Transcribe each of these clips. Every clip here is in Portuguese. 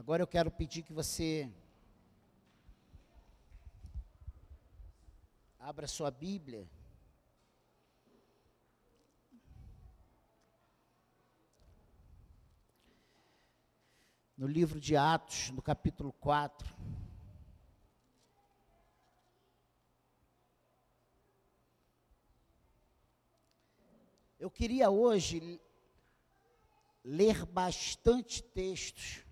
Agora eu quero pedir que você abra sua Bíblia. No livro de Atos, no capítulo 4. Eu queria hoje ler bastante textos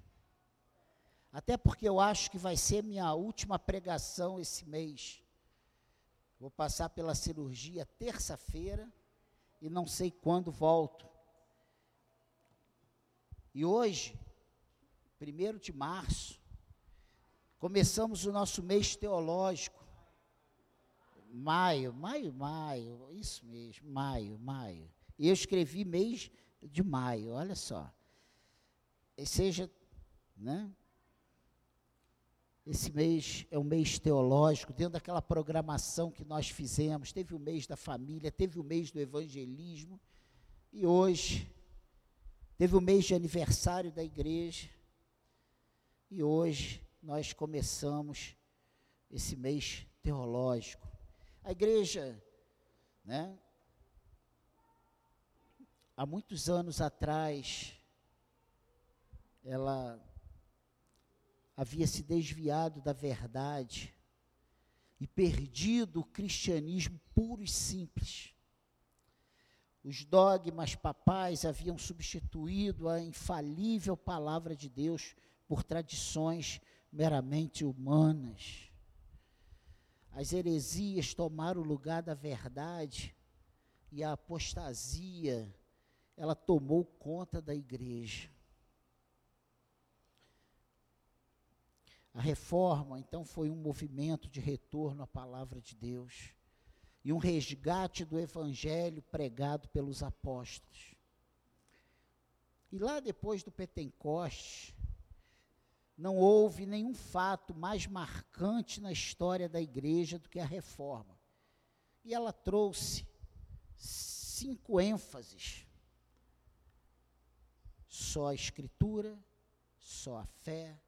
até porque eu acho que vai ser minha última pregação esse mês. Vou passar pela cirurgia terça-feira e não sei quando volto. E hoje, 1 de março, começamos o nosso mês teológico. Maio, maio, maio, isso mesmo, maio, maio. E eu escrevi mês de maio, olha só. E seja, né? Esse mês é um mês teológico, dentro daquela programação que nós fizemos. Teve o mês da família, teve o mês do evangelismo, e hoje teve o mês de aniversário da igreja, e hoje nós começamos esse mês teológico. A igreja, né, há muitos anos atrás, ela havia se desviado da verdade e perdido o cristianismo puro e simples. Os dogmas papais haviam substituído a infalível palavra de Deus por tradições meramente humanas. As heresias tomaram o lugar da verdade e a apostasia, ela tomou conta da igreja. A reforma, então, foi um movimento de retorno à palavra de Deus e um resgate do evangelho pregado pelos apóstolos. E lá depois do Pentecoste, não houve nenhum fato mais marcante na história da igreja do que a reforma. E ela trouxe cinco ênfases: só a Escritura, só a fé,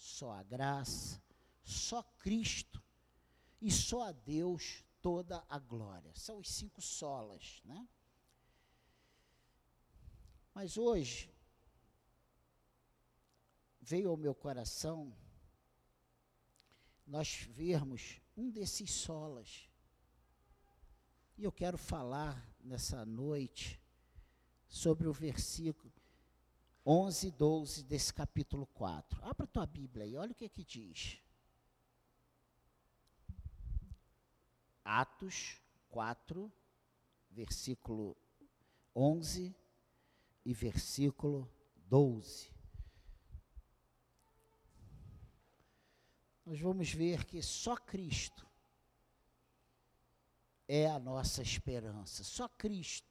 só a graça, só Cristo e só a Deus toda a glória. São os cinco solas, né? Mas hoje veio ao meu coração nós vermos um desses solas. E eu quero falar nessa noite sobre o versículo 11 e 12 desse capítulo 4. Abra tua Bíblia aí, olha o que que diz. Atos 4, versículo 11 e versículo 12. Nós vamos ver que só Cristo é a nossa esperança, só Cristo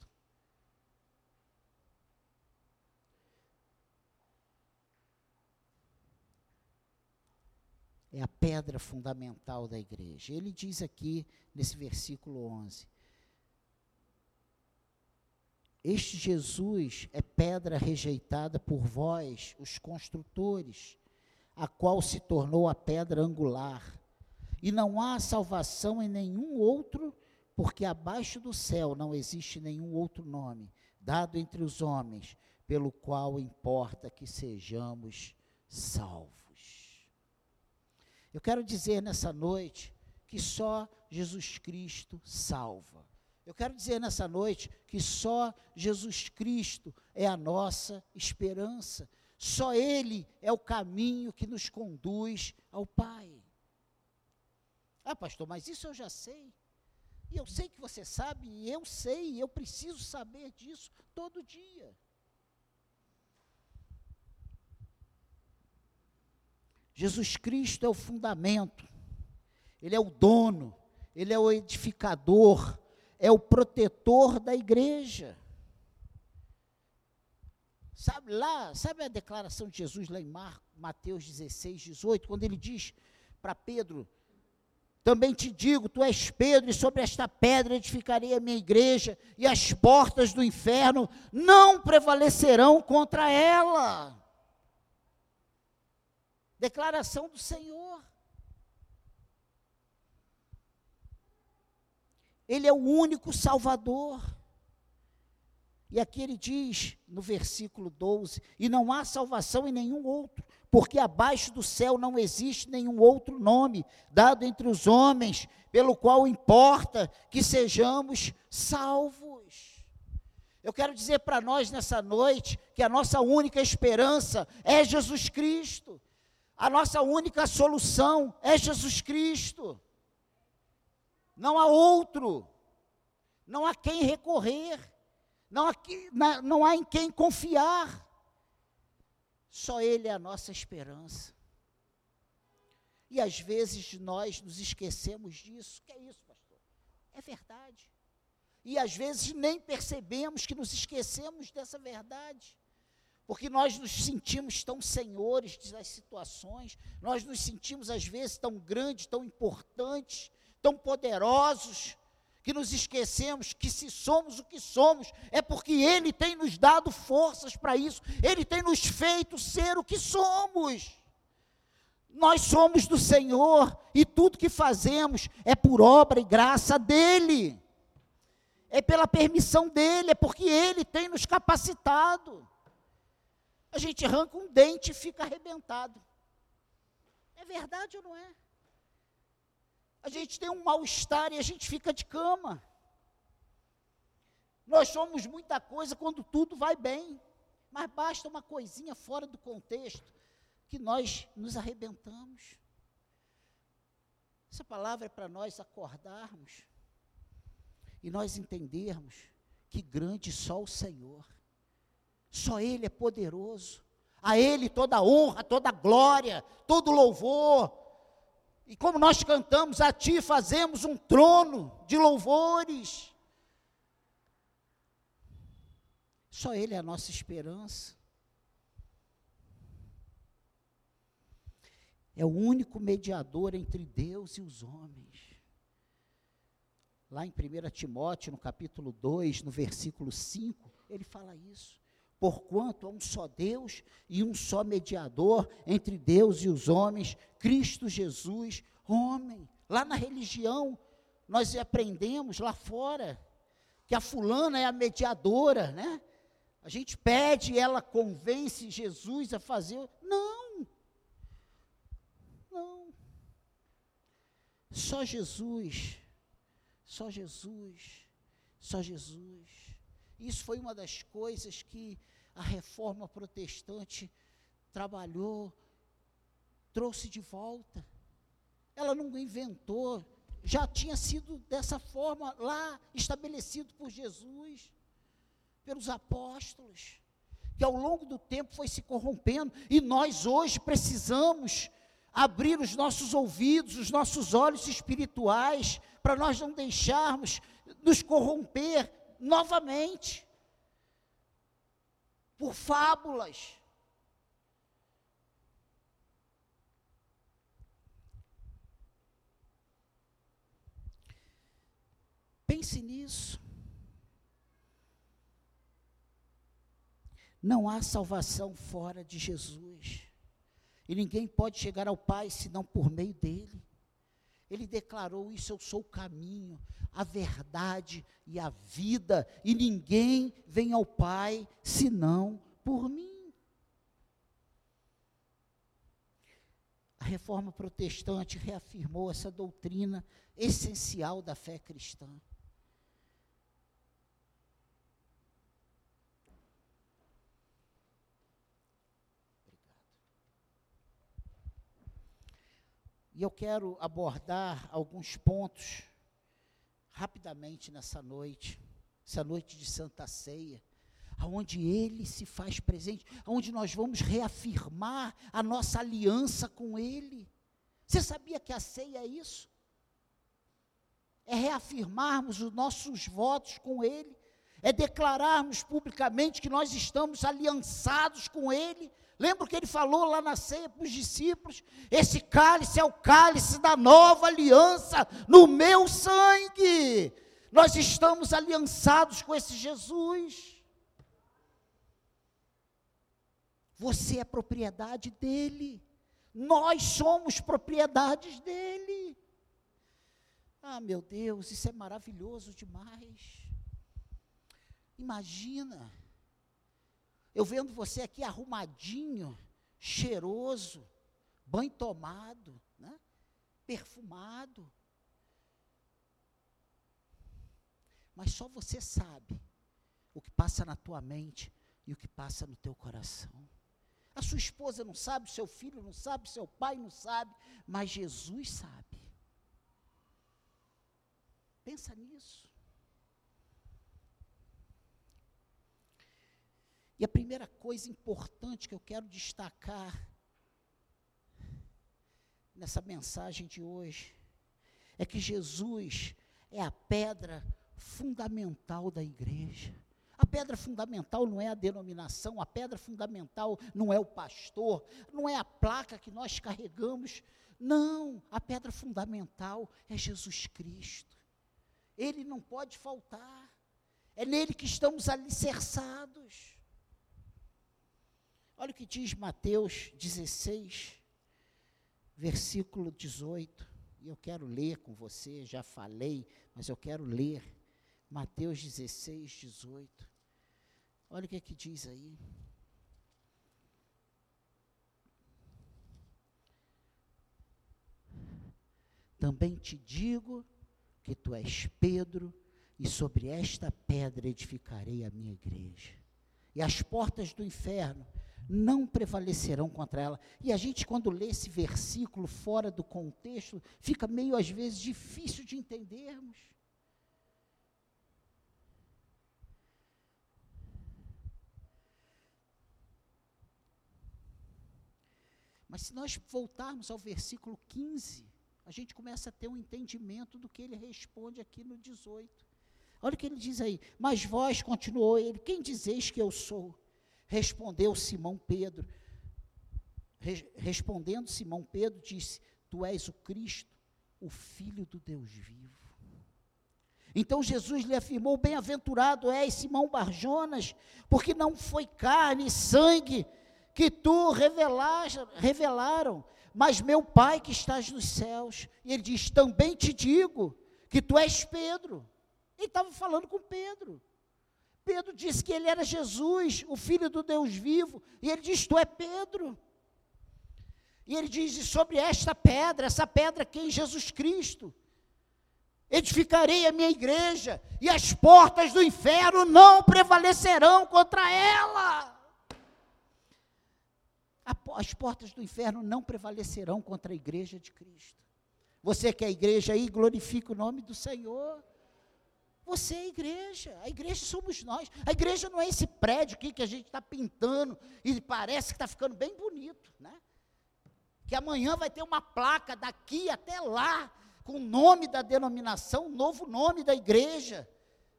é a pedra fundamental da igreja. Ele diz aqui nesse versículo 11: Este Jesus é pedra rejeitada por vós, os construtores, a qual se tornou a pedra angular. E não há salvação em nenhum outro, porque abaixo do céu não existe nenhum outro nome dado entre os homens, pelo qual importa que sejamos salvos. Eu quero dizer nessa noite que só Jesus Cristo salva. Eu quero dizer nessa noite que só Jesus Cristo é a nossa esperança. Só Ele é o caminho que nos conduz ao Pai. Ah, pastor, mas isso eu já sei. E eu sei que você sabe, e eu sei, e eu preciso saber disso todo dia. Jesus Cristo é o fundamento, Ele é o dono, Ele é o edificador, é o protetor da igreja. Sabe lá, sabe a declaração de Jesus lá em Mar, Mateus 16, 18, quando ele diz para Pedro: Também te digo, tu és Pedro, e sobre esta pedra edificarei a minha igreja, e as portas do inferno não prevalecerão contra ela. Declaração do Senhor. Ele é o único Salvador. E aqui ele diz, no versículo 12: E não há salvação em nenhum outro, porque abaixo do céu não existe nenhum outro nome dado entre os homens, pelo qual importa que sejamos salvos. Eu quero dizer para nós nessa noite que a nossa única esperança é Jesus Cristo. A nossa única solução é Jesus Cristo. Não há outro. Não há quem recorrer. Não há, não há em quem confiar. Só Ele é a nossa esperança. E às vezes nós nos esquecemos disso. Que é isso, pastor? É verdade. E às vezes nem percebemos que nos esquecemos dessa verdade porque nós nos sentimos tão senhores das situações, nós nos sentimos às vezes tão grandes, tão importantes, tão poderosos, que nos esquecemos que se somos o que somos, é porque Ele tem nos dado forças para isso, Ele tem nos feito ser o que somos. Nós somos do Senhor e tudo que fazemos é por obra e graça dEle, é pela permissão dEle, é porque Ele tem nos capacitado. A gente arranca um dente e fica arrebentado. É verdade ou não é? A gente tem um mal-estar e a gente fica de cama. Nós somos muita coisa quando tudo vai bem, mas basta uma coisinha fora do contexto que nós nos arrebentamos. Essa palavra é para nós acordarmos e nós entendermos que grande só o Senhor. Só Ele é poderoso. A Ele toda honra, toda glória, todo louvor. E como nós cantamos, a Ti fazemos um trono de louvores. Só Ele é a nossa esperança. É o único mediador entre Deus e os homens. Lá em 1 Timóteo, no capítulo 2, no versículo 5, ele fala isso porquanto há um só Deus e um só mediador entre Deus e os homens, Cristo Jesus, homem. Lá na religião, nós aprendemos lá fora que a fulana é a mediadora, né? A gente pede, ela convence Jesus a fazer. Não. Não. Só Jesus. Só Jesus. Só Jesus. Isso foi uma das coisas que a reforma protestante trabalhou, trouxe de volta. Ela não inventou, já tinha sido dessa forma lá estabelecido por Jesus, pelos apóstolos, que ao longo do tempo foi se corrompendo, e nós hoje precisamos abrir os nossos ouvidos, os nossos olhos espirituais, para nós não deixarmos nos corromper novamente por fábulas. Pense nisso. Não há salvação fora de Jesus. E ninguém pode chegar ao Pai senão por meio dele. Ele declarou: Isso eu sou o caminho, a verdade e a vida, e ninguém vem ao Pai senão por mim. A reforma protestante reafirmou essa doutrina essencial da fé cristã. E eu quero abordar alguns pontos rapidamente nessa noite, essa noite de Santa Ceia, aonde ele se faz presente, aonde nós vamos reafirmar a nossa aliança com ele. Você sabia que a ceia é isso? É reafirmarmos os nossos votos com ele, é declararmos publicamente que nós estamos aliançados com ele, Lembra que ele falou lá na ceia para os discípulos? Esse cálice é o cálice da nova aliança no meu sangue. Nós estamos aliançados com esse Jesus. Você é propriedade dele. Nós somos propriedades dele. Ah, meu Deus, isso é maravilhoso demais. Imagina, eu vendo você aqui arrumadinho, cheiroso, banho tomado, né? perfumado. Mas só você sabe o que passa na tua mente e o que passa no teu coração. A sua esposa não sabe, seu filho não sabe, seu pai não sabe, mas Jesus sabe. Pensa nisso. E a primeira coisa importante que eu quero destacar nessa mensagem de hoje é que Jesus é a pedra fundamental da igreja. A pedra fundamental não é a denominação, a pedra fundamental não é o pastor, não é a placa que nós carregamos. Não, a pedra fundamental é Jesus Cristo. Ele não pode faltar. É nele que estamos alicerçados. Olha o que diz Mateus 16, versículo 18. E eu quero ler com você, já falei, mas eu quero ler. Mateus 16, 18. Olha o que é que diz aí. Também te digo que tu és Pedro, e sobre esta pedra edificarei a minha igreja. E as portas do inferno não prevalecerão contra ela. E a gente, quando lê esse versículo fora do contexto, fica meio às vezes difícil de entendermos. Mas se nós voltarmos ao versículo 15, a gente começa a ter um entendimento do que ele responde aqui no 18. Olha o que ele diz aí. Mas vós, continuou ele, quem dizeis que eu sou? Respondeu Simão Pedro. Re, respondendo Simão Pedro, disse: Tu és o Cristo, o Filho do Deus vivo. Então Jesus lhe afirmou: Bem-aventurado és, Simão Barjonas, porque não foi carne e sangue que tu revelaram, mas meu Pai que estás nos céus. E ele diz: Também te digo que tu és Pedro. Ele estava falando com Pedro. Pedro disse que ele era Jesus, o Filho do Deus vivo, e ele diz: Tu é Pedro. E ele diz: sobre esta pedra, essa pedra que é Jesus Cristo, edificarei a minha igreja, e as portas do inferno não prevalecerão contra ela. As portas do inferno não prevalecerão contra a igreja de Cristo. Você que é a igreja aí, glorifica o nome do Senhor. Você é a igreja, a igreja somos nós. A igreja não é esse prédio aqui que a gente está pintando e parece que está ficando bem bonito, né? Que amanhã vai ter uma placa daqui até lá, com o nome da denominação, um novo nome da igreja,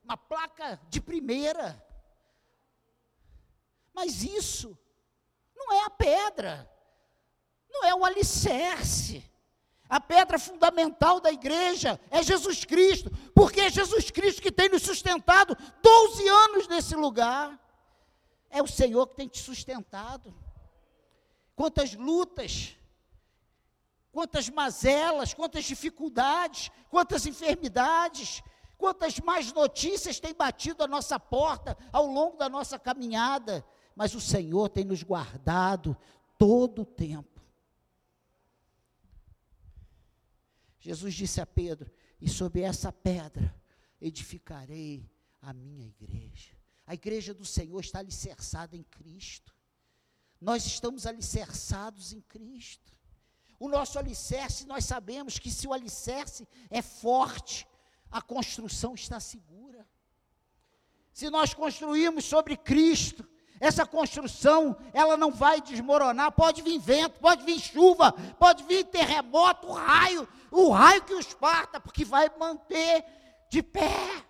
uma placa de primeira. Mas isso não é a pedra, não é o alicerce. A pedra fundamental da igreja é Jesus Cristo, porque é Jesus Cristo que tem nos sustentado 12 anos nesse lugar. É o Senhor que tem te sustentado. Quantas lutas, quantas mazelas, quantas dificuldades, quantas enfermidades, quantas más notícias têm batido a nossa porta ao longo da nossa caminhada, mas o Senhor tem nos guardado todo o tempo. Jesus disse a Pedro: E sobre essa pedra edificarei a minha igreja. A igreja do Senhor está alicerçada em Cristo. Nós estamos alicerçados em Cristo. O nosso alicerce, nós sabemos que se o alicerce é forte, a construção está segura. Se nós construirmos sobre Cristo, essa construção, ela não vai desmoronar. Pode vir vento, pode vir chuva, pode vir terremoto, raio, o raio que os parta, porque vai manter de pé.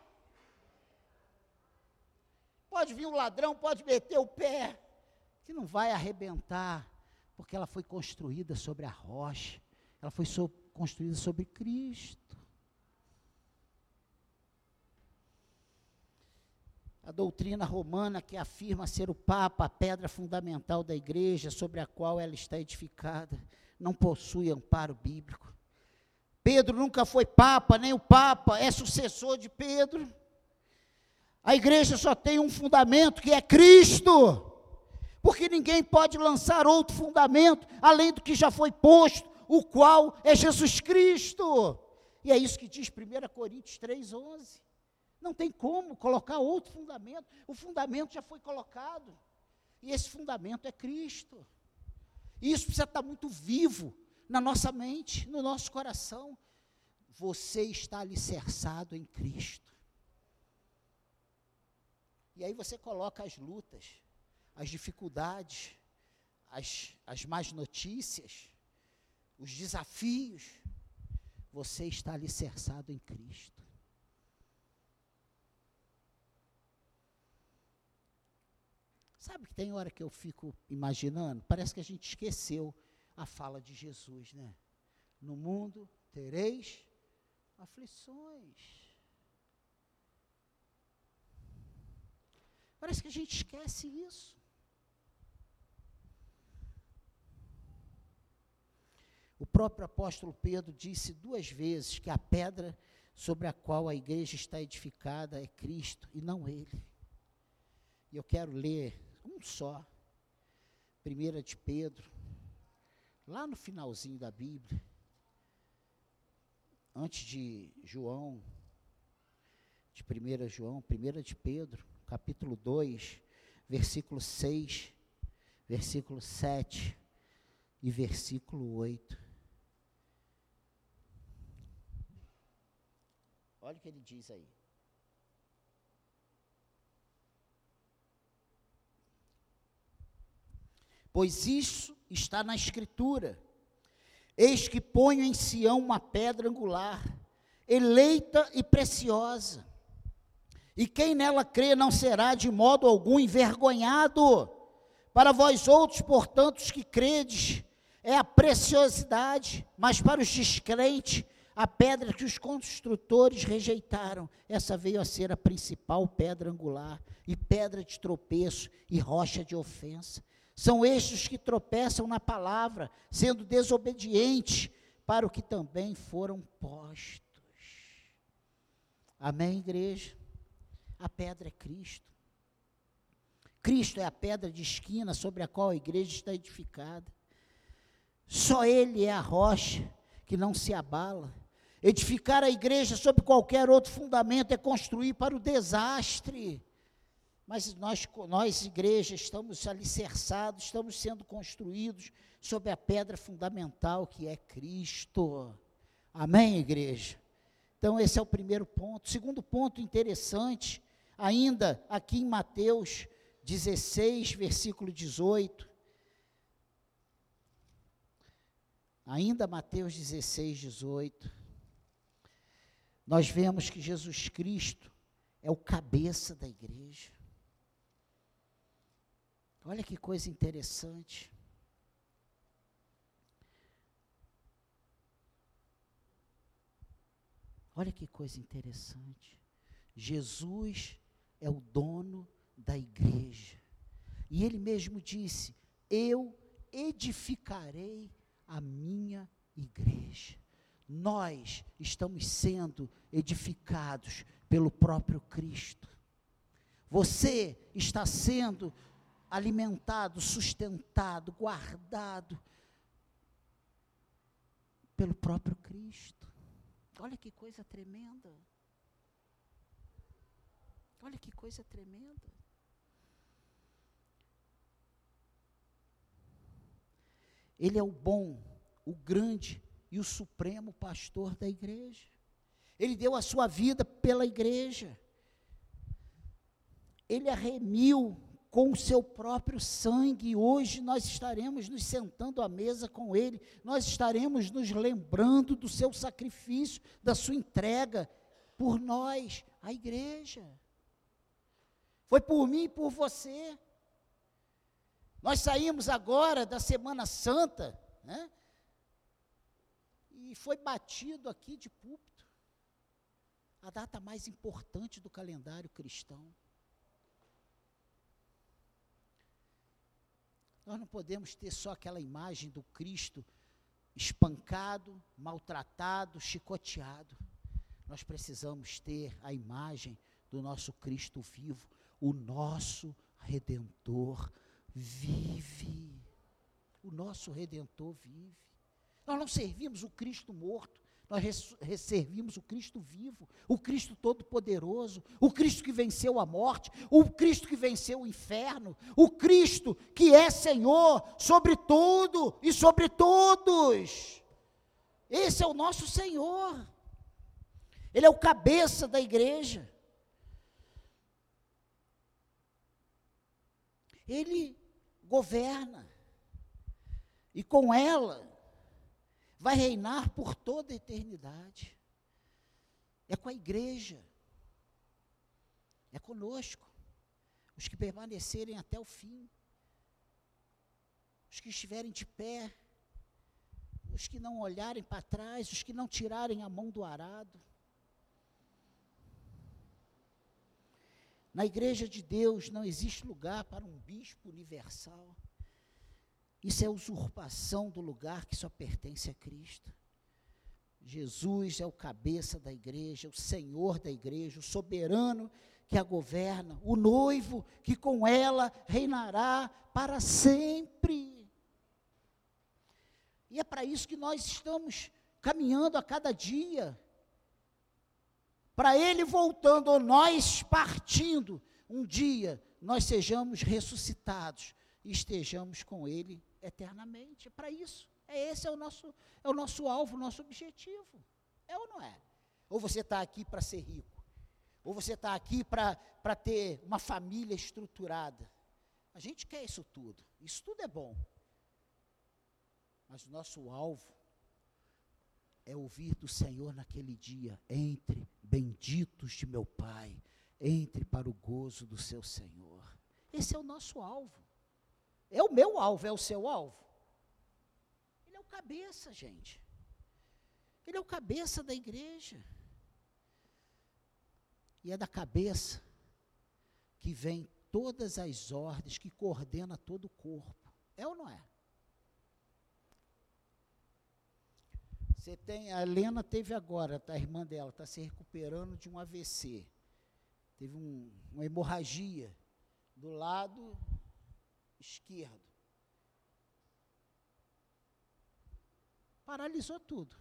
Pode vir um ladrão, pode meter o pé, que não vai arrebentar, porque ela foi construída sobre a rocha, ela foi so, construída sobre Cristo. A doutrina romana que afirma ser o Papa a pedra fundamental da igreja sobre a qual ela está edificada, não possui amparo bíblico. Pedro nunca foi papa, nem o papa é sucessor de Pedro. A igreja só tem um fundamento que é Cristo. Porque ninguém pode lançar outro fundamento além do que já foi posto, o qual é Jesus Cristo. E é isso que diz 1 Coríntios 3,11. Não tem como colocar outro fundamento. O fundamento já foi colocado. E esse fundamento é Cristo. E isso precisa estar muito vivo na nossa mente, no nosso coração. Você está alicerçado em Cristo. E aí você coloca as lutas, as dificuldades, as, as más notícias, os desafios. Você está alicerçado em Cristo. Sabe que tem hora que eu fico imaginando? Parece que a gente esqueceu a fala de Jesus, né? No mundo tereis aflições. Parece que a gente esquece isso. O próprio apóstolo Pedro disse duas vezes que a pedra sobre a qual a igreja está edificada é Cristo e não ele. E eu quero ler um só, primeira de Pedro, lá no finalzinho da Bíblia, antes de João, de 1 João, 1 de Pedro, capítulo 2, versículo 6, versículo 7 e versículo 8. Olha o que ele diz aí. Pois isso está na Escritura. Eis que ponho em Sião uma pedra angular, eleita e preciosa e quem nela crê não será de modo algum envergonhado. Para vós outros, portanto, os que credes, é a preciosidade, mas para os descrentes, a pedra que os construtores rejeitaram, essa veio a ser a principal pedra angular, e pedra de tropeço e rocha de ofensa. São estes que tropeçam na palavra, sendo desobedientes para o que também foram postos. Amém, igreja? A pedra é Cristo. Cristo é a pedra de esquina sobre a qual a igreja está edificada. Só Ele é a rocha que não se abala. Edificar a igreja sobre qualquer outro fundamento é construir para o desastre. Mas nós, nós igreja, estamos alicerçados, estamos sendo construídos sobre a pedra fundamental que é Cristo. Amém, igreja? Então, esse é o primeiro ponto. Segundo ponto interessante ainda aqui em Mateus 16, versículo 18. Ainda Mateus 16, 18. Nós vemos que Jesus Cristo é o cabeça da igreja. Olha que coisa interessante. Olha que coisa interessante. Jesus é o dono da igreja. E ele mesmo disse: Eu edificarei a minha igreja. Nós estamos sendo edificados pelo próprio Cristo. Você está sendo alimentado, sustentado, guardado pelo próprio Cristo. Olha que coisa tremenda. Olha que coisa tremenda. Ele é o bom, o grande e o supremo pastor da igreja. Ele deu a sua vida pela igreja. Ele a remiu com o seu próprio sangue. Hoje nós estaremos nos sentando à mesa com Ele, nós estaremos nos lembrando do seu sacrifício, da sua entrega por nós, a igreja. Foi por mim e por você. Nós saímos agora da Semana Santa, né? E foi batido aqui de púlpito. A data mais importante do calendário cristão. Nós não podemos ter só aquela imagem do Cristo espancado, maltratado, chicoteado. Nós precisamos ter a imagem do nosso Cristo vivo, o nosso redentor vive. O nosso redentor vive. Nós não servimos o Cristo morto, nós servimos o Cristo vivo, o Cristo todo-poderoso, o Cristo que venceu a morte, o Cristo que venceu o inferno, o Cristo que é Senhor sobre tudo e sobre todos. Esse é o nosso Senhor. Ele é o cabeça da igreja. Ele governa. E com ela vai reinar por toda a eternidade. É com a igreja. É conosco. Os que permanecerem até o fim. Os que estiverem de pé. Os que não olharem para trás, os que não tirarem a mão do arado. Na igreja de Deus não existe lugar para um bispo universal. Isso é usurpação do lugar que só pertence a Cristo. Jesus é o cabeça da igreja, o Senhor da igreja, o soberano que a governa, o noivo que com ela reinará para sempre. E é para isso que nós estamos caminhando a cada dia. Para Ele voltando, ou nós partindo, um dia nós sejamos ressuscitados e estejamos com Ele eternamente. É para isso. É esse é o nosso é o nosso alvo, o nosso objetivo. É ou não é? Ou você está aqui para ser rico? Ou você está aqui para ter uma família estruturada? A gente quer isso tudo. Isso tudo é bom. Mas o nosso alvo é ouvir do Senhor naquele dia: entre benditos de meu Pai, entre para o gozo do seu Senhor. Esse é o nosso alvo. É o meu alvo, é o seu alvo. Ele é o cabeça, gente. Ele é o cabeça da igreja. E é da cabeça que vem todas as ordens, que coordena todo o corpo. É ou não é? Você tem, a Helena teve agora, tá, a irmã dela está se recuperando de um AVC. Teve um, uma hemorragia do lado esquerdo. Paralisou tudo.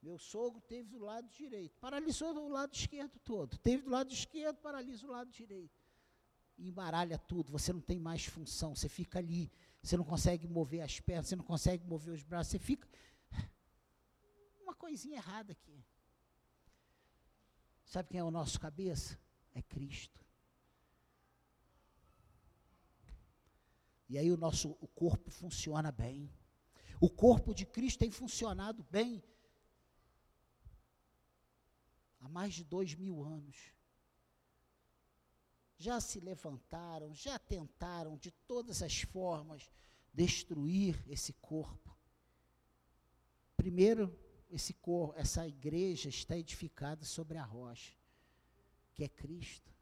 Meu sogro teve do lado direito, paralisou do lado esquerdo todo. Teve do lado esquerdo, paralisa o lado direito. E embaralha tudo, você não tem mais função, você fica ali, você não consegue mover as pernas, você não consegue mover os braços, você fica. Uma coisinha errada aqui. Sabe quem é o nosso cabeça? É Cristo. E aí o nosso o corpo funciona bem. O corpo de Cristo tem funcionado bem há mais de dois mil anos. Já se levantaram, já tentaram de todas as formas destruir esse corpo. Primeiro, esse corpo, essa igreja está edificada sobre a rocha, que é Cristo.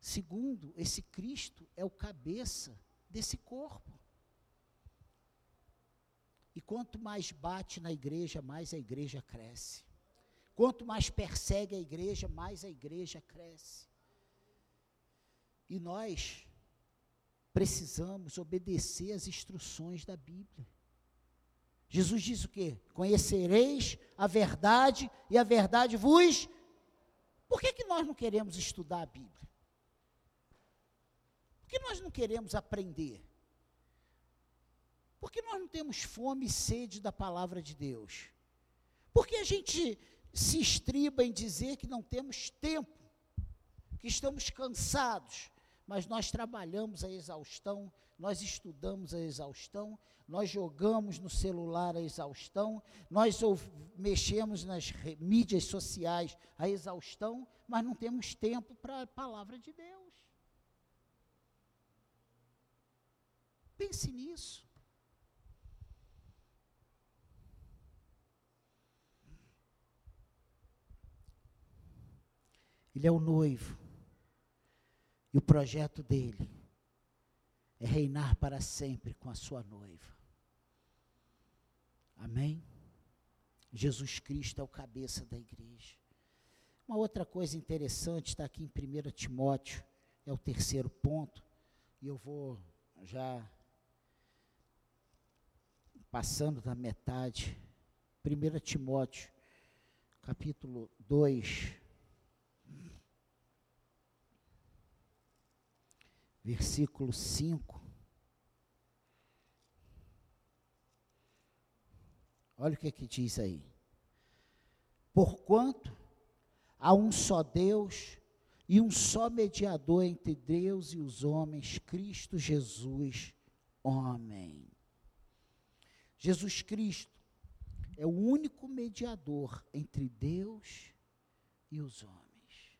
Segundo, esse Cristo é o cabeça desse corpo. E quanto mais bate na igreja, mais a igreja cresce. Quanto mais persegue a igreja, mais a igreja cresce. E nós precisamos obedecer às instruções da Bíblia. Jesus diz o quê? Conhecereis a verdade e a verdade vos. Por que, que nós não queremos estudar a Bíblia? Que não queremos aprender? Porque nós não temos fome e sede da palavra de Deus? Porque a gente se estriba em dizer que não temos tempo, que estamos cansados, mas nós trabalhamos a exaustão, nós estudamos a exaustão, nós jogamos no celular a exaustão, nós mexemos nas mídias sociais a exaustão, mas não temos tempo para a palavra de Deus. Pense nisso. Ele é o noivo. E o projeto dele é reinar para sempre com a sua noiva. Amém? Jesus Cristo é o cabeça da igreja. Uma outra coisa interessante está aqui em 1 Timóteo, é o terceiro ponto, e eu vou já passando da metade. 1 Timóteo, capítulo 2, versículo 5. Olha o que, é que diz aí. Porquanto há um só Deus e um só mediador entre Deus e os homens, Cristo Jesus, homem. Jesus Cristo é o único mediador entre Deus e os homens.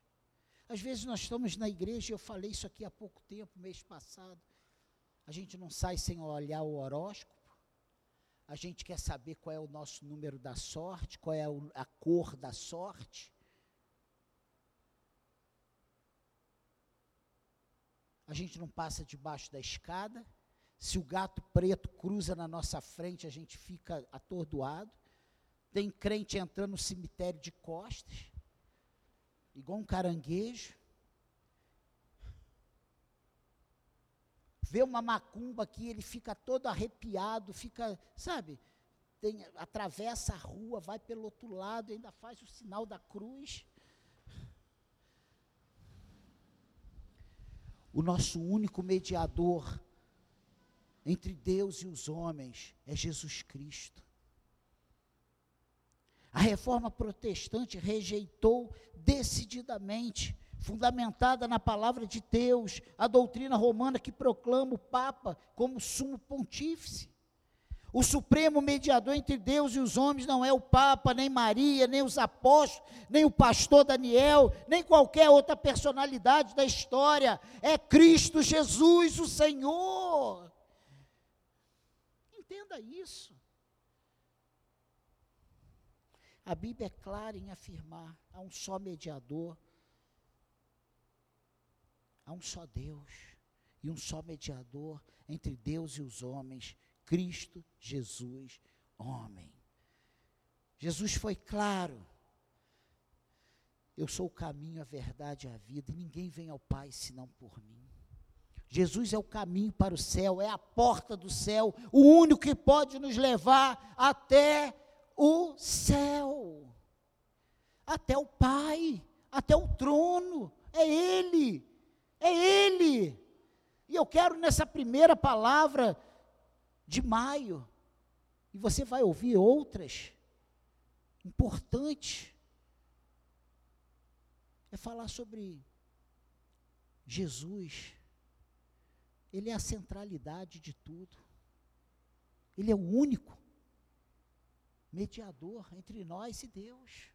Às vezes nós estamos na igreja, eu falei isso aqui há pouco tempo, mês passado. A gente não sai sem olhar o horóscopo. A gente quer saber qual é o nosso número da sorte, qual é a cor da sorte. A gente não passa debaixo da escada. Se o gato preto cruza na nossa frente, a gente fica atordoado. Tem crente entrando no cemitério de costas igual um caranguejo. Vê uma macumba aqui, ele fica todo arrepiado, fica, sabe, tem, atravessa a rua, vai pelo outro lado, ainda faz o sinal da cruz. O nosso único mediador entre Deus e os homens é Jesus Cristo. A reforma protestante rejeitou decididamente, fundamentada na palavra de Deus, a doutrina romana que proclama o Papa como sumo pontífice. O supremo mediador entre Deus e os homens não é o Papa, nem Maria, nem os apóstolos, nem o pastor Daniel, nem qualquer outra personalidade da história. É Cristo Jesus, o Senhor. Entenda isso. A Bíblia é clara em afirmar: há um só mediador, há um só Deus e um só mediador entre Deus e os homens, Cristo Jesus, homem. Jesus foi claro. Eu sou o caminho, a verdade e a vida, e ninguém vem ao Pai senão por mim. Jesus é o caminho para o céu, é a porta do céu, o único que pode nos levar até o céu, até o Pai, até o trono, é Ele, é Ele. E eu quero nessa primeira palavra de maio, e você vai ouvir outras, importantes, é falar sobre Jesus. Ele é a centralidade de tudo. Ele é o único mediador entre nós e Deus.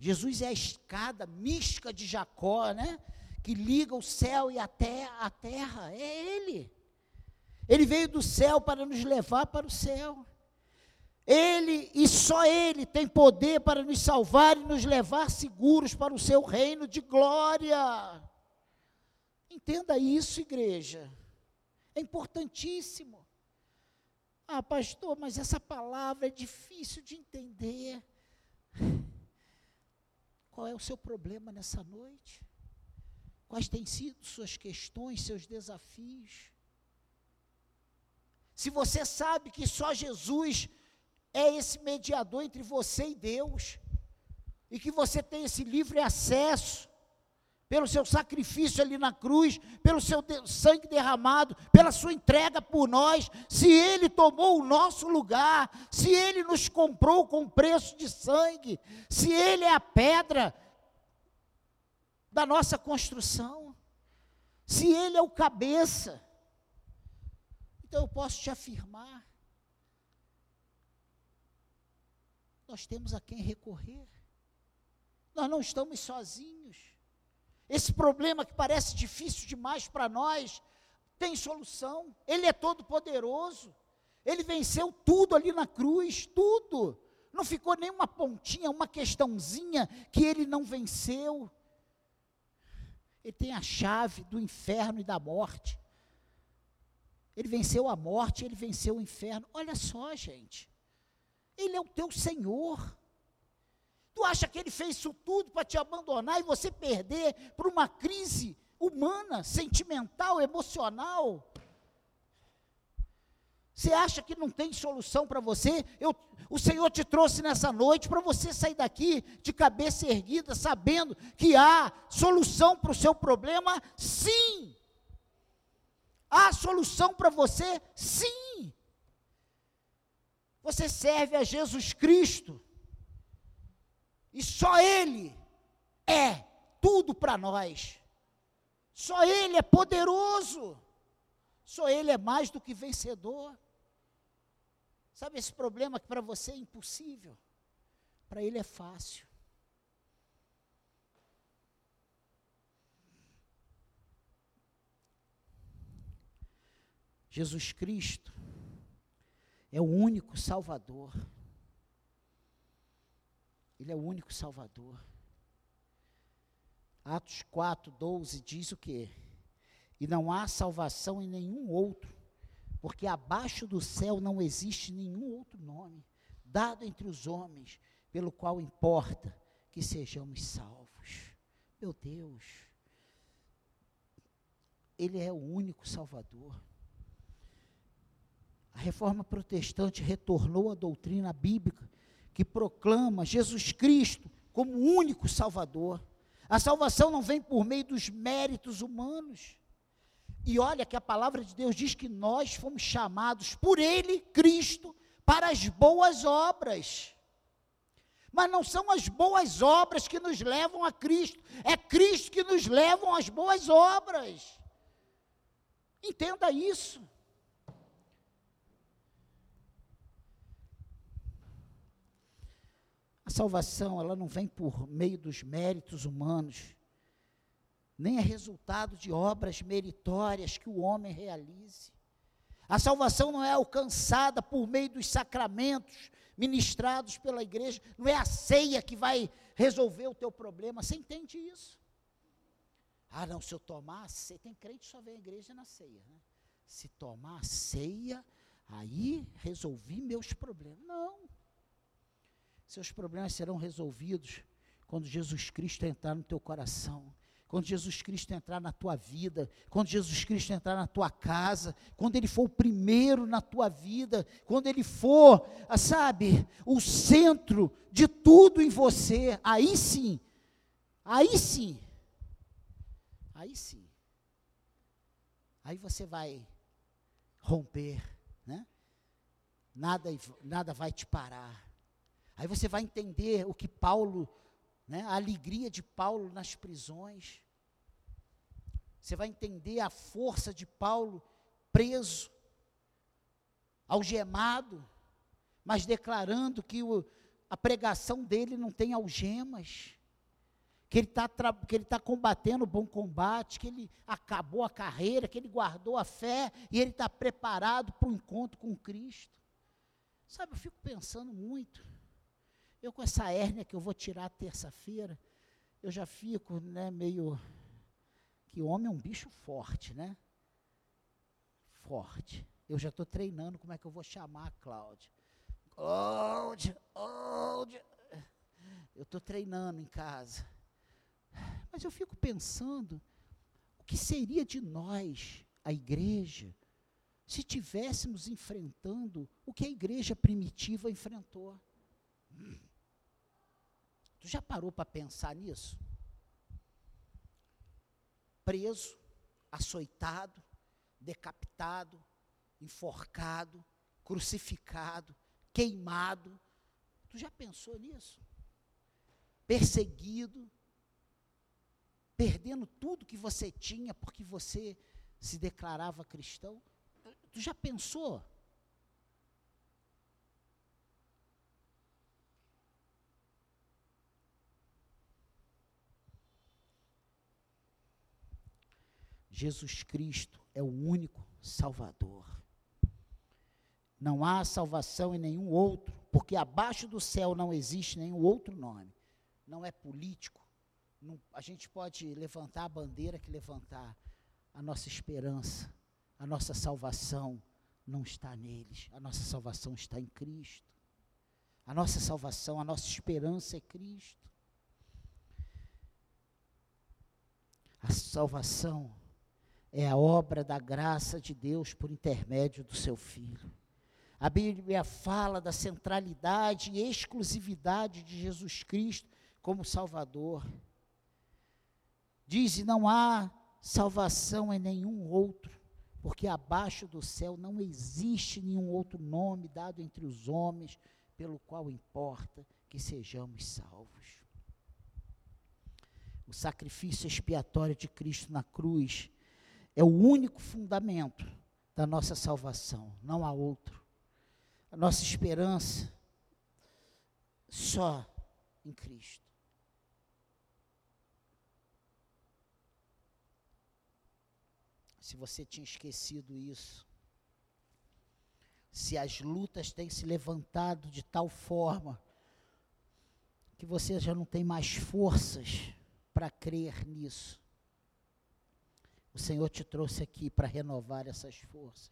Jesus é a escada mística de Jacó, né? Que liga o céu e a terra, a terra. É Ele. Ele veio do céu para nos levar para o céu. Ele e só Ele tem poder para nos salvar e nos levar seguros para o seu reino de glória. Entenda isso, igreja. É importantíssimo. Ah, pastor, mas essa palavra é difícil de entender. Qual é o seu problema nessa noite? Quais têm sido suas questões, seus desafios? Se você sabe que só Jesus é esse mediador entre você e Deus, e que você tem esse livre acesso, pelo seu sacrifício ali na cruz, pelo seu sangue derramado, pela sua entrega por nós, se Ele tomou o nosso lugar, se Ele nos comprou com preço de sangue, se Ele é a pedra da nossa construção, se Ele é o cabeça, então eu posso te afirmar, nós temos a quem recorrer, nós não estamos sozinhos. Esse problema que parece difícil demais para nós, tem solução. Ele é todo poderoso. Ele venceu tudo ali na cruz, tudo. Não ficou nenhuma pontinha, uma questãozinha que ele não venceu. Ele tem a chave do inferno e da morte. Ele venceu a morte, ele venceu o inferno. Olha só, gente. Ele é o teu Senhor. Tu acha que ele fez isso tudo para te abandonar e você perder por uma crise humana, sentimental, emocional? Você acha que não tem solução para você? Eu, o Senhor te trouxe nessa noite para você sair daqui de cabeça erguida, sabendo que há solução para o seu problema? Sim. Há solução para você? Sim. Você serve a Jesus Cristo. E só Ele é tudo para nós. Só Ele é poderoso. Só Ele é mais do que vencedor. Sabe esse problema que para você é impossível? Para ele é fácil. Jesus Cristo é o único Salvador. Ele é o único Salvador. Atos 4, 12 diz o quê? E não há salvação em nenhum outro, porque abaixo do céu não existe nenhum outro nome dado entre os homens pelo qual importa que sejamos salvos. Meu Deus, Ele é o único Salvador. A reforma protestante retornou à doutrina bíblica que proclama Jesus Cristo como único Salvador. A salvação não vem por meio dos méritos humanos, e olha que a palavra de Deus diz que nós fomos chamados por Ele, Cristo, para as boas obras. Mas não são as boas obras que nos levam a Cristo, é Cristo que nos leva às boas obras. Entenda isso. A salvação, ela não vem por meio dos méritos humanos nem é resultado de obras meritórias que o homem realize. A salvação não é alcançada por meio dos sacramentos ministrados pela igreja, não é a ceia que vai resolver o teu problema. Você entende isso? Ah, não, se eu tomar ceia, tem crente que só vem à igreja na ceia, né? Se tomar ceia, aí resolvi meus problemas. Não. Seus problemas serão resolvidos quando Jesus Cristo entrar no teu coração quando Jesus Cristo entrar na tua vida, quando Jesus Cristo entrar na tua casa, quando Ele for o primeiro na tua vida, quando Ele for, ah, sabe, o centro de tudo em você, aí sim, aí sim, aí sim, aí você vai romper, né? Nada, nada vai te parar. Aí você vai entender o que Paulo né, a alegria de Paulo nas prisões. Você vai entender a força de Paulo preso, algemado, mas declarando que o, a pregação dele não tem algemas, que ele está tá combatendo o bom combate, que ele acabou a carreira, que ele guardou a fé e ele está preparado para o encontro com Cristo. Sabe, eu fico pensando muito. Eu com essa hérnia que eu vou tirar terça-feira, eu já fico, né, meio que homem é um bicho forte, né? Forte. Eu já estou treinando como é que eu vou chamar a Cláudia. Cláudia, Cláudia. Eu estou treinando em casa. Mas eu fico pensando, o que seria de nós, a igreja, se tivéssemos enfrentando o que a igreja primitiva enfrentou? Tu já parou para pensar nisso? Preso, açoitado, decapitado, enforcado, crucificado, queimado. Tu já pensou nisso? Perseguido, perdendo tudo que você tinha porque você se declarava cristão. Tu já pensou? Jesus Cristo é o único Salvador. Não há salvação em nenhum outro, porque abaixo do céu não existe nenhum outro nome. Não é político, não, a gente pode levantar a bandeira que levantar, a nossa esperança, a nossa salvação não está neles, a nossa salvação está em Cristo. A nossa salvação, a nossa esperança é Cristo. A salvação é a obra da graça de Deus por intermédio do seu Filho. A Bíblia fala da centralidade e exclusividade de Jesus Cristo como Salvador. Diz: não há salvação em nenhum outro, porque abaixo do céu não existe nenhum outro nome dado entre os homens pelo qual importa que sejamos salvos. O sacrifício expiatório de Cristo na cruz é o único fundamento da nossa salvação, não há outro. A nossa esperança só em Cristo. Se você tinha esquecido isso, se as lutas têm se levantado de tal forma que você já não tem mais forças para crer nisso, o Senhor te trouxe aqui para renovar essas forças.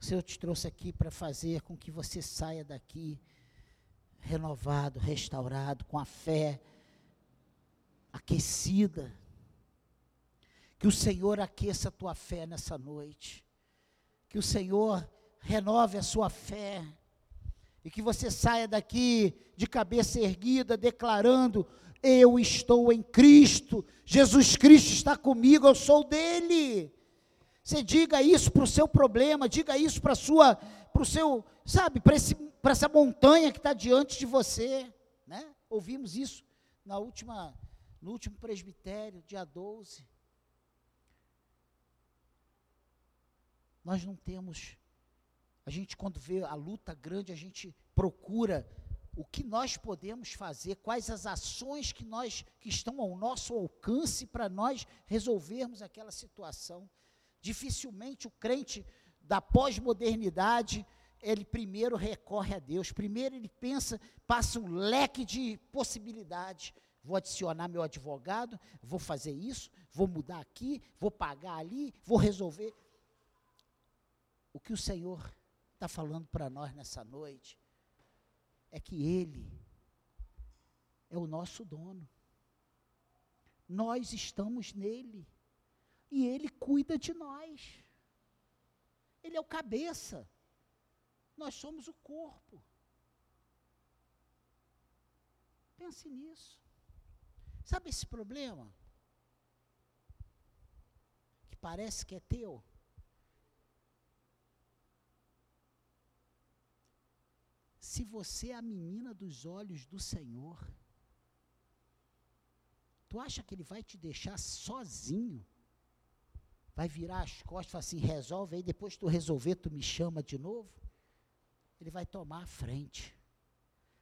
O Senhor te trouxe aqui para fazer com que você saia daqui renovado, restaurado, com a fé aquecida. Que o Senhor aqueça a tua fé nessa noite. Que o Senhor renove a sua fé. E que você saia daqui de cabeça erguida, declarando: eu estou em Cristo, Jesus Cristo está comigo, eu sou dele. Você diga isso para o seu problema, diga isso para sua, para o seu, sabe, para essa montanha que está diante de você, né? Ouvimos isso na última, no último presbitério, dia 12. Nós não temos, a gente quando vê a luta grande, a gente procura o que nós podemos fazer, quais as ações que nós que estão ao nosso alcance para nós resolvermos aquela situação. Dificilmente o crente da pós-modernidade, ele primeiro recorre a Deus, primeiro ele pensa, passa um leque de possibilidades. Vou adicionar meu advogado, vou fazer isso, vou mudar aqui, vou pagar ali, vou resolver. O que o Senhor está falando para nós nessa noite é que Ele é o nosso dono. Nós estamos nele. E Ele cuida de nós. Ele é o cabeça. Nós somos o corpo. Pense nisso. Sabe esse problema? Que parece que é teu. Se você é a menina dos olhos do Senhor, tu acha que Ele vai te deixar sozinho? Vai virar as costas e falar assim: resolve aí, depois tu resolver, tu me chama de novo? Ele vai tomar a frente.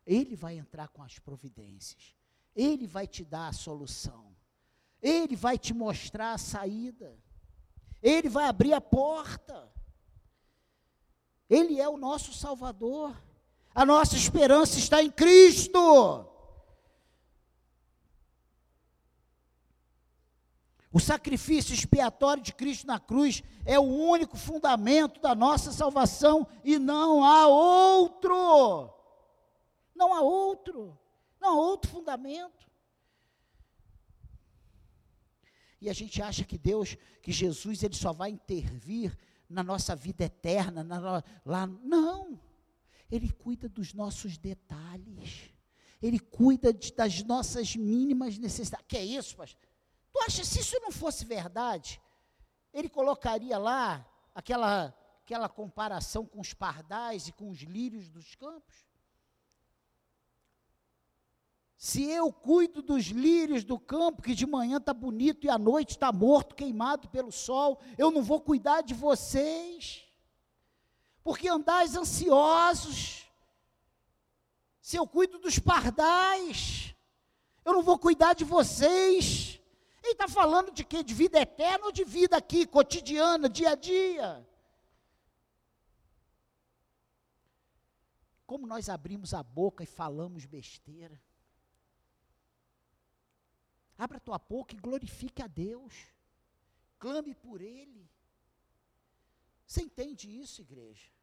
Ele vai entrar com as providências. Ele vai te dar a solução. Ele vai te mostrar a saída. Ele vai abrir a porta. Ele é o nosso Salvador. A nossa esperança está em Cristo. O sacrifício expiatório de Cristo na cruz é o único fundamento da nossa salvação e não há outro. Não há outro. Não há outro fundamento. E a gente acha que Deus, que Jesus, ele só vai intervir na nossa vida eterna, na, lá. Não. Ele cuida dos nossos detalhes. Ele cuida de, das nossas mínimas necessidades. Que é isso, pastor? Tu acha se isso não fosse verdade, ele colocaria lá aquela aquela comparação com os pardais e com os lírios dos campos? Se eu cuido dos lírios do campo, que de manhã está bonito e à noite está morto, queimado pelo sol, eu não vou cuidar de vocês porque andais ansiosos. Se eu cuido dos pardais, eu não vou cuidar de vocês. Ele está falando de quê? De vida eterna ou de vida aqui, cotidiana, dia a dia? Como nós abrimos a boca e falamos besteira. Abra tua boca e glorifique a Deus. Clame por Ele. Você entende isso, igreja?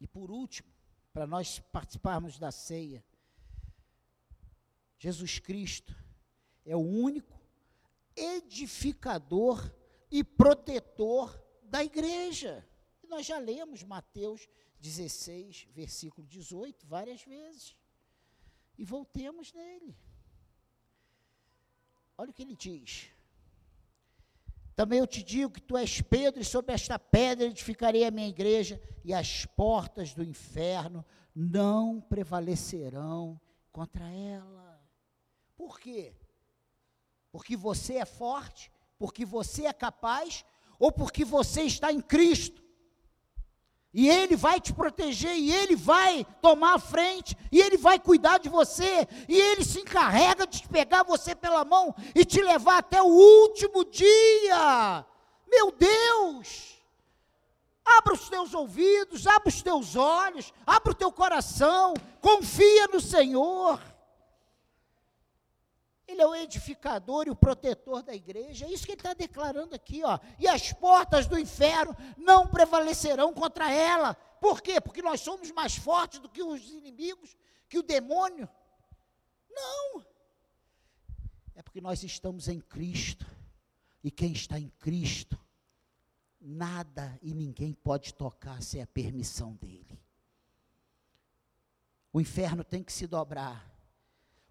E por último, para nós participarmos da ceia, Jesus Cristo é o único edificador e protetor da igreja. Nós já lemos Mateus 16, versículo 18, várias vezes. E voltemos nele. Olha o que ele diz. Também eu te digo que tu és Pedro, e sobre esta pedra edificarei a minha igreja, e as portas do inferno não prevalecerão contra ela. Por quê? Porque você é forte, porque você é capaz, ou porque você está em Cristo. E Ele vai te proteger, e Ele vai tomar a frente, e Ele vai cuidar de você, e Ele se encarrega de pegar você pela mão e te levar até o último dia. Meu Deus! Abra os teus ouvidos, abra os teus olhos, abra o teu coração, confia no Senhor. Ele é o edificador e o protetor da igreja. É isso que ele está declarando aqui, ó. E as portas do inferno não prevalecerão contra ela. Por quê? Porque nós somos mais fortes do que os inimigos, que o demônio. Não. É porque nós estamos em Cristo. E quem está em Cristo, nada e ninguém pode tocar sem a permissão dele. O inferno tem que se dobrar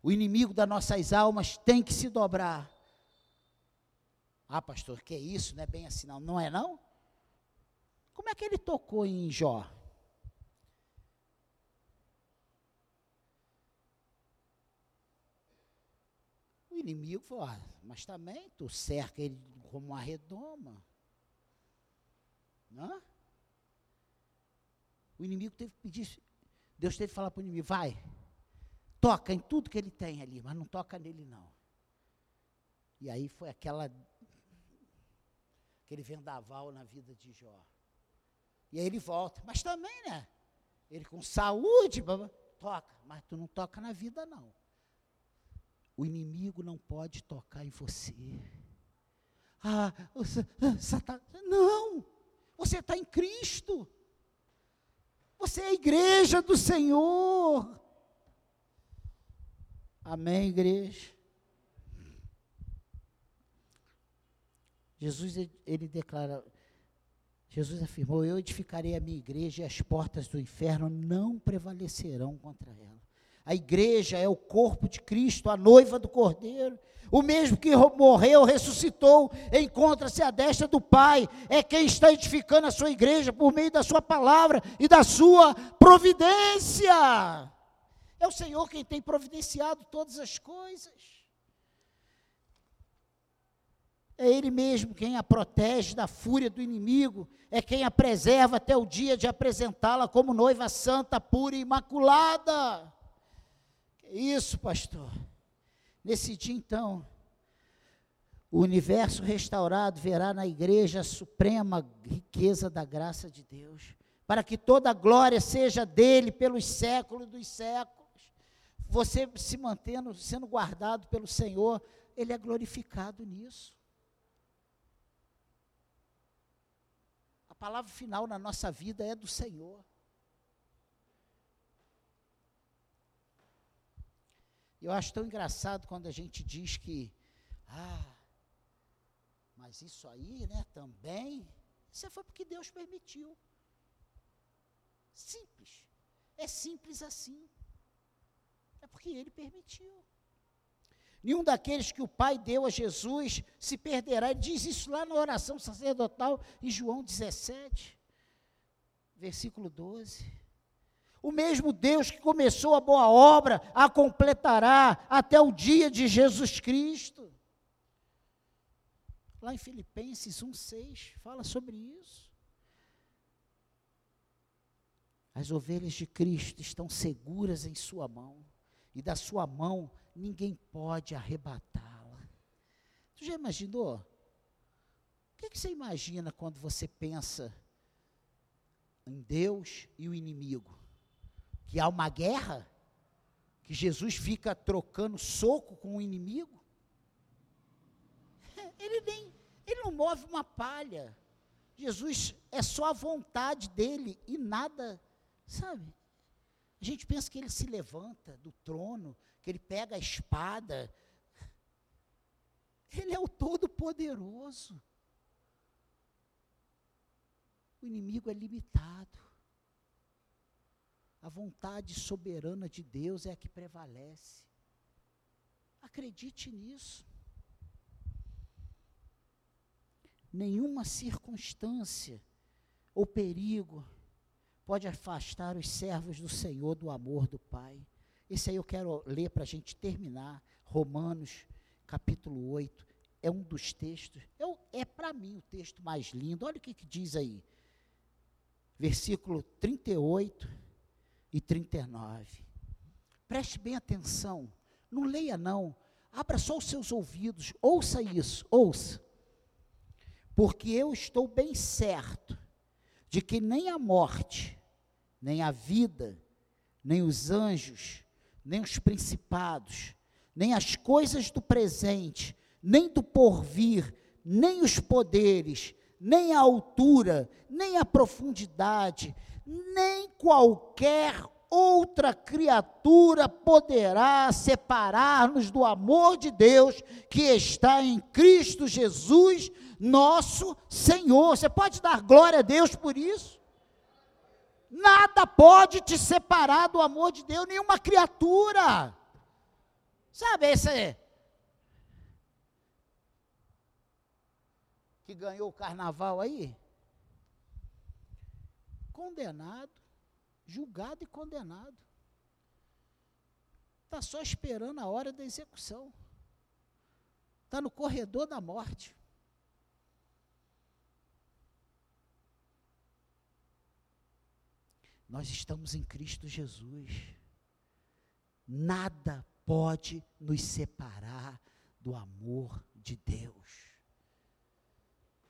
o inimigo das nossas almas tem que se dobrar. Ah, pastor, que é isso? Não é bem assim, não. Não é, não? Como é que ele tocou em Jó? O inimigo falou, ah, mas também tu cerca ele como uma redoma. Não? O inimigo teve que pedir, Deus teve que falar para o inimigo, vai, toca em tudo que ele tem ali, mas não toca nele não. E aí foi aquela aquele vendaval na vida de Jó. E aí ele volta, mas também, né? Ele com saúde, toca, mas tu não toca na vida não. O inimigo não pode tocar em você. Ah, você, tá, não! Você está em Cristo. Você é a igreja do Senhor. Amém, igreja? Jesus, ele declara, Jesus afirmou: Eu edificarei a minha igreja e as portas do inferno não prevalecerão contra ela. A igreja é o corpo de Cristo, a noiva do Cordeiro. O mesmo que morreu, ressuscitou, encontra-se à destra do Pai. É quem está edificando a sua igreja por meio da sua palavra e da sua providência. É o Senhor quem tem providenciado todas as coisas. É Ele mesmo quem a protege da fúria do inimigo, é quem a preserva até o dia de apresentá-la como noiva santa, pura e imaculada. Que isso, pastor? Nesse dia, então, o universo restaurado verá na igreja a suprema riqueza da graça de Deus, para que toda a glória seja dele pelos séculos dos séculos você se mantendo, sendo guardado pelo Senhor, Ele é glorificado nisso. A palavra final na nossa vida é do Senhor. Eu acho tão engraçado quando a gente diz que, ah, mas isso aí, né, também, isso foi porque Deus permitiu. Simples. É simples assim. É porque ele permitiu. Nenhum daqueles que o Pai deu a Jesus se perderá. Ele diz isso lá na oração sacerdotal em João 17, versículo 12. O mesmo Deus que começou a boa obra a completará até o dia de Jesus Cristo. Lá em Filipenses 1,6 fala sobre isso. As ovelhas de Cristo estão seguras em Sua mão e da sua mão ninguém pode arrebatá-la. Tu já imaginou? O que, que você imagina quando você pensa em Deus e o inimigo? Que há uma guerra? que Jesus fica trocando soco com o inimigo? Ele nem, ele não move uma palha. Jesus é só a vontade dele e nada, sabe? A gente pensa que ele se levanta do trono, que ele pega a espada. Ele é o Todo-Poderoso. O inimigo é limitado. A vontade soberana de Deus é a que prevalece. Acredite nisso. Nenhuma circunstância ou perigo pode afastar os servos do Senhor do amor do Pai. Esse aí eu quero ler para a gente terminar. Romanos, capítulo 8. É um dos textos, é, é para mim o texto mais lindo. Olha o que, que diz aí. Versículo 38 e 39. Preste bem atenção. Não leia, não. Abra só os seus ouvidos. Ouça isso. Ouça. Porque eu estou bem certo de que nem a morte, nem a vida, nem os anjos, nem os principados, nem as coisas do presente, nem do porvir, nem os poderes, nem a altura, nem a profundidade, nem qualquer outra criatura poderá separar-nos do amor de Deus que está em Cristo Jesus, nosso Senhor. Você pode dar glória a Deus por isso? Nada pode te separar do amor de Deus, nenhuma criatura. Sabe, esse que ganhou o carnaval aí? condenado, julgado e condenado. Está só esperando a hora da execução. Está no corredor da morte. Nós estamos em Cristo Jesus. Nada pode nos separar do amor de Deus.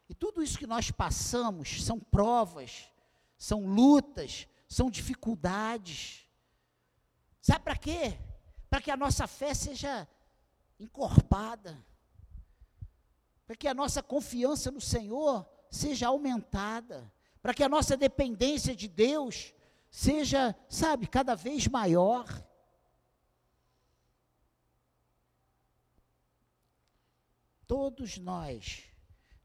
E tudo isso que nós passamos são provas são lutas, são dificuldades. Sabe para quê? Para que a nossa fé seja encorpada, para que a nossa confiança no Senhor seja aumentada, para que a nossa dependência de Deus seja, sabe, cada vez maior. Todos nós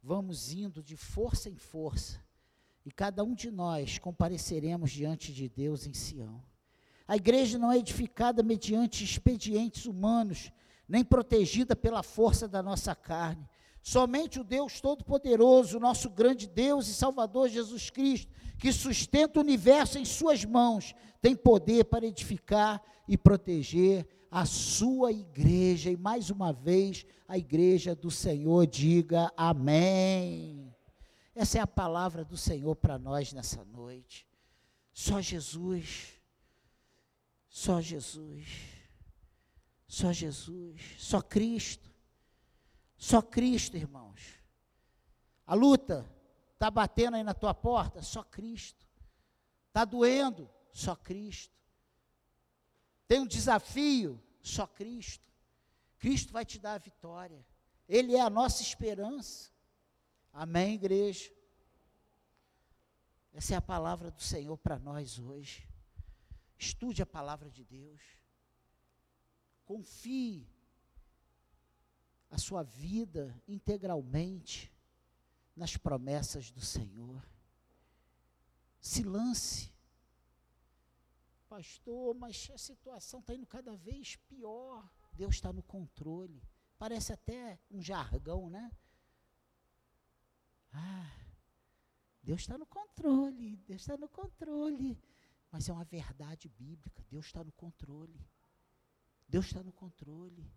vamos indo de força em força e cada um de nós compareceremos diante de Deus em Sião. A igreja não é edificada mediante expedientes humanos, nem protegida pela força da nossa carne. Somente o Deus Todo-Poderoso, nosso grande Deus e Salvador Jesus Cristo, que sustenta o universo em Suas mãos, tem poder para edificar e proteger a Sua igreja. E mais uma vez, a igreja do Senhor diga amém. Essa é a palavra do Senhor para nós nessa noite. Só Jesus. Só Jesus. Só Jesus. Só Cristo. Só Cristo, irmãos. A luta está batendo aí na tua porta? Só Cristo. Está doendo? Só Cristo. Tem um desafio? Só Cristo. Cristo vai te dar a vitória. Ele é a nossa esperança. Amém, igreja? Essa é a palavra do Senhor para nós hoje. Estude a palavra de Deus. Confie a sua vida integralmente nas promessas do Senhor. Se lance. Pastor, mas a situação está indo cada vez pior. Deus está no controle. Parece até um jargão, né? Ah, Deus está no controle, Deus está no controle. Mas é uma verdade bíblica, Deus está no controle. Deus está no controle.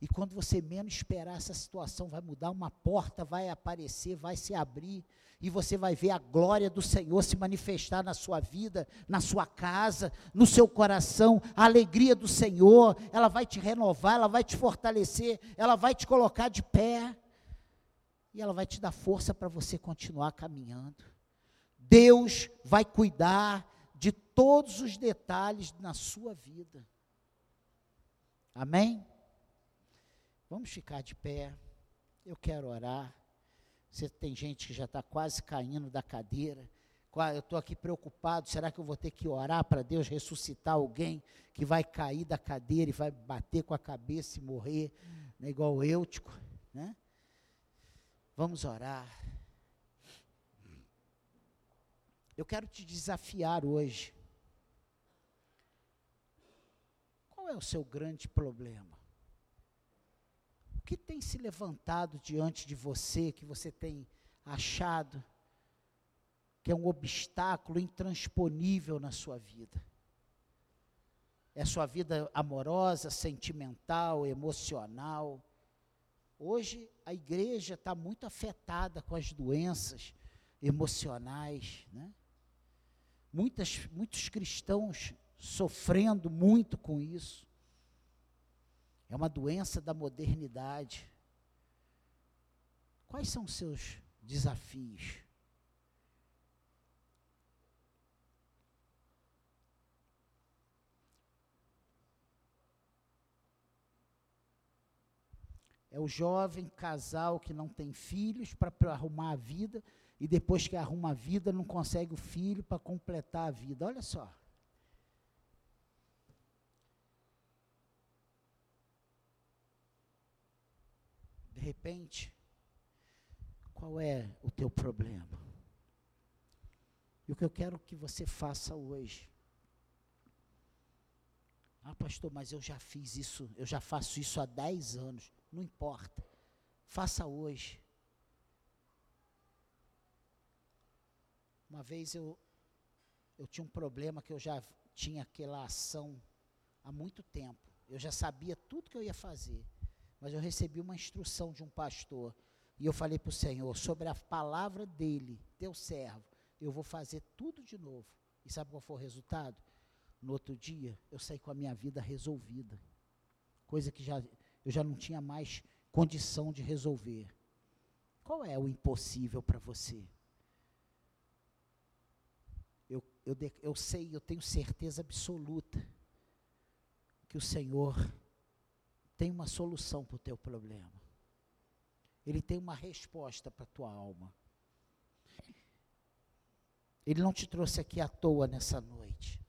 E quando você menos esperar, essa situação vai mudar, uma porta vai aparecer, vai se abrir, e você vai ver a glória do Senhor se manifestar na sua vida, na sua casa, no seu coração. A alegria do Senhor, ela vai te renovar, ela vai te fortalecer, ela vai te colocar de pé e ela vai te dar força para você continuar caminhando. Deus vai cuidar de todos os detalhes na sua vida. Amém? Vamos ficar de pé. Eu quero orar. Você tem gente que já está quase caindo da cadeira. Eu estou aqui preocupado. Será que eu vou ter que orar para Deus ressuscitar alguém que vai cair da cadeira e vai bater com a cabeça e morrer, né, igual o Eutico? Né? Vamos orar. Eu quero te desafiar hoje. Qual é o seu grande problema? Que tem se levantado diante de você que você tem achado que é um obstáculo intransponível na sua vida? É sua vida amorosa, sentimental, emocional? Hoje a igreja está muito afetada com as doenças emocionais, né? Muitas, muitos cristãos sofrendo muito com isso. É uma doença da modernidade. Quais são os seus desafios? É o jovem casal que não tem filhos para arrumar a vida e depois que arruma a vida não consegue o filho para completar a vida. Olha só. De repente, qual é o teu problema? E o que eu quero que você faça hoje. Ah, pastor, mas eu já fiz isso, eu já faço isso há 10 anos. Não importa. Faça hoje. Uma vez eu, eu tinha um problema que eu já tinha aquela ação há muito tempo. Eu já sabia tudo que eu ia fazer. Mas eu recebi uma instrução de um pastor. E eu falei para o Senhor, sobre a palavra dele, teu servo, eu vou fazer tudo de novo. E sabe qual foi o resultado? No outro dia, eu saí com a minha vida resolvida. Coisa que já, eu já não tinha mais condição de resolver. Qual é o impossível para você? Eu, eu, eu sei, eu tenho certeza absoluta que o Senhor tem uma solução para o teu problema. Ele tem uma resposta para a tua alma. Ele não te trouxe aqui à toa nessa noite.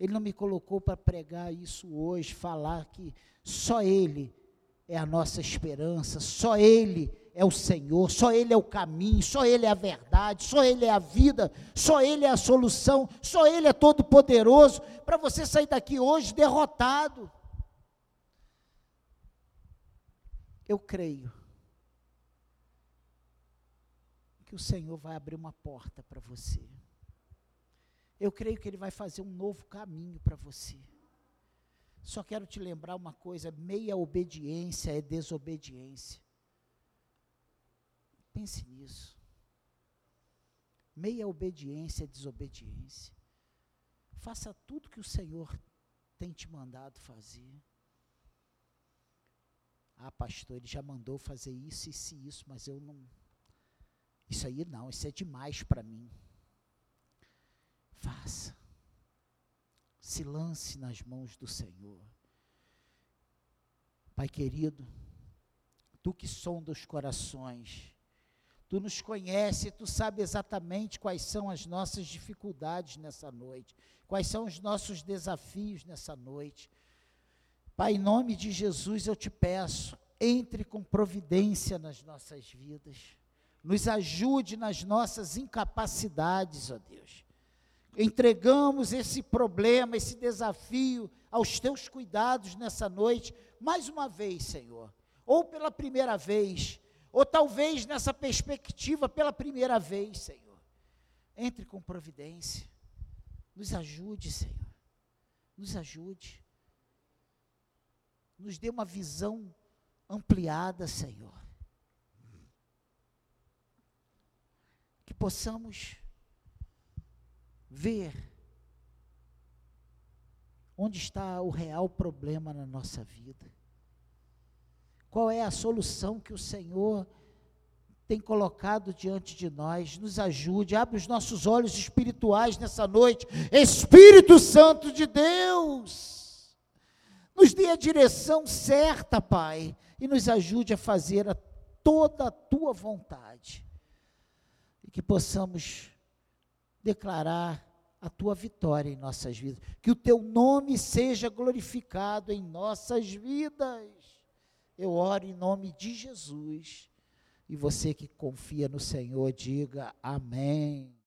Ele não me colocou para pregar isso hoje, falar que só Ele é a nossa esperança, só Ele é o Senhor, só Ele é o caminho, só Ele é a verdade, só Ele é a vida, só Ele é a solução, só Ele é todo-poderoso, para você sair daqui hoje derrotado. Eu creio que o Senhor vai abrir uma porta para você. Eu creio que Ele vai fazer um novo caminho para você. Só quero te lembrar uma coisa: meia obediência é desobediência. Pense nisso. Meia obediência é desobediência. Faça tudo que o Senhor tem te mandado fazer. Ah, pastor, ele já mandou fazer isso, isso e isso, mas eu não. Isso aí não, isso é demais para mim. Faça. Se lance nas mãos do Senhor. Pai querido, tu que sonda os corações, tu nos conhece, tu sabe exatamente quais são as nossas dificuldades nessa noite, quais são os nossos desafios nessa noite. Pai, em nome de Jesus eu te peço, entre com providência nas nossas vidas, nos ajude nas nossas incapacidades, ó Deus. Entregamos esse problema, esse desafio aos teus cuidados nessa noite, mais uma vez, Senhor, ou pela primeira vez, ou talvez nessa perspectiva pela primeira vez, Senhor. Entre com providência, nos ajude, Senhor, nos ajude nos dê uma visão ampliada, Senhor. Que possamos ver onde está o real problema na nossa vida. Qual é a solução que o Senhor tem colocado diante de nós? Nos ajude, abre os nossos olhos espirituais nessa noite. Espírito Santo de Deus Nos dê a direção certa, Pai, e nos ajude a fazer a toda a tua vontade. E que possamos declarar a tua vitória em nossas vidas. Que o teu nome seja glorificado em nossas vidas. Eu oro em nome de Jesus. E você que confia no Senhor, diga amém.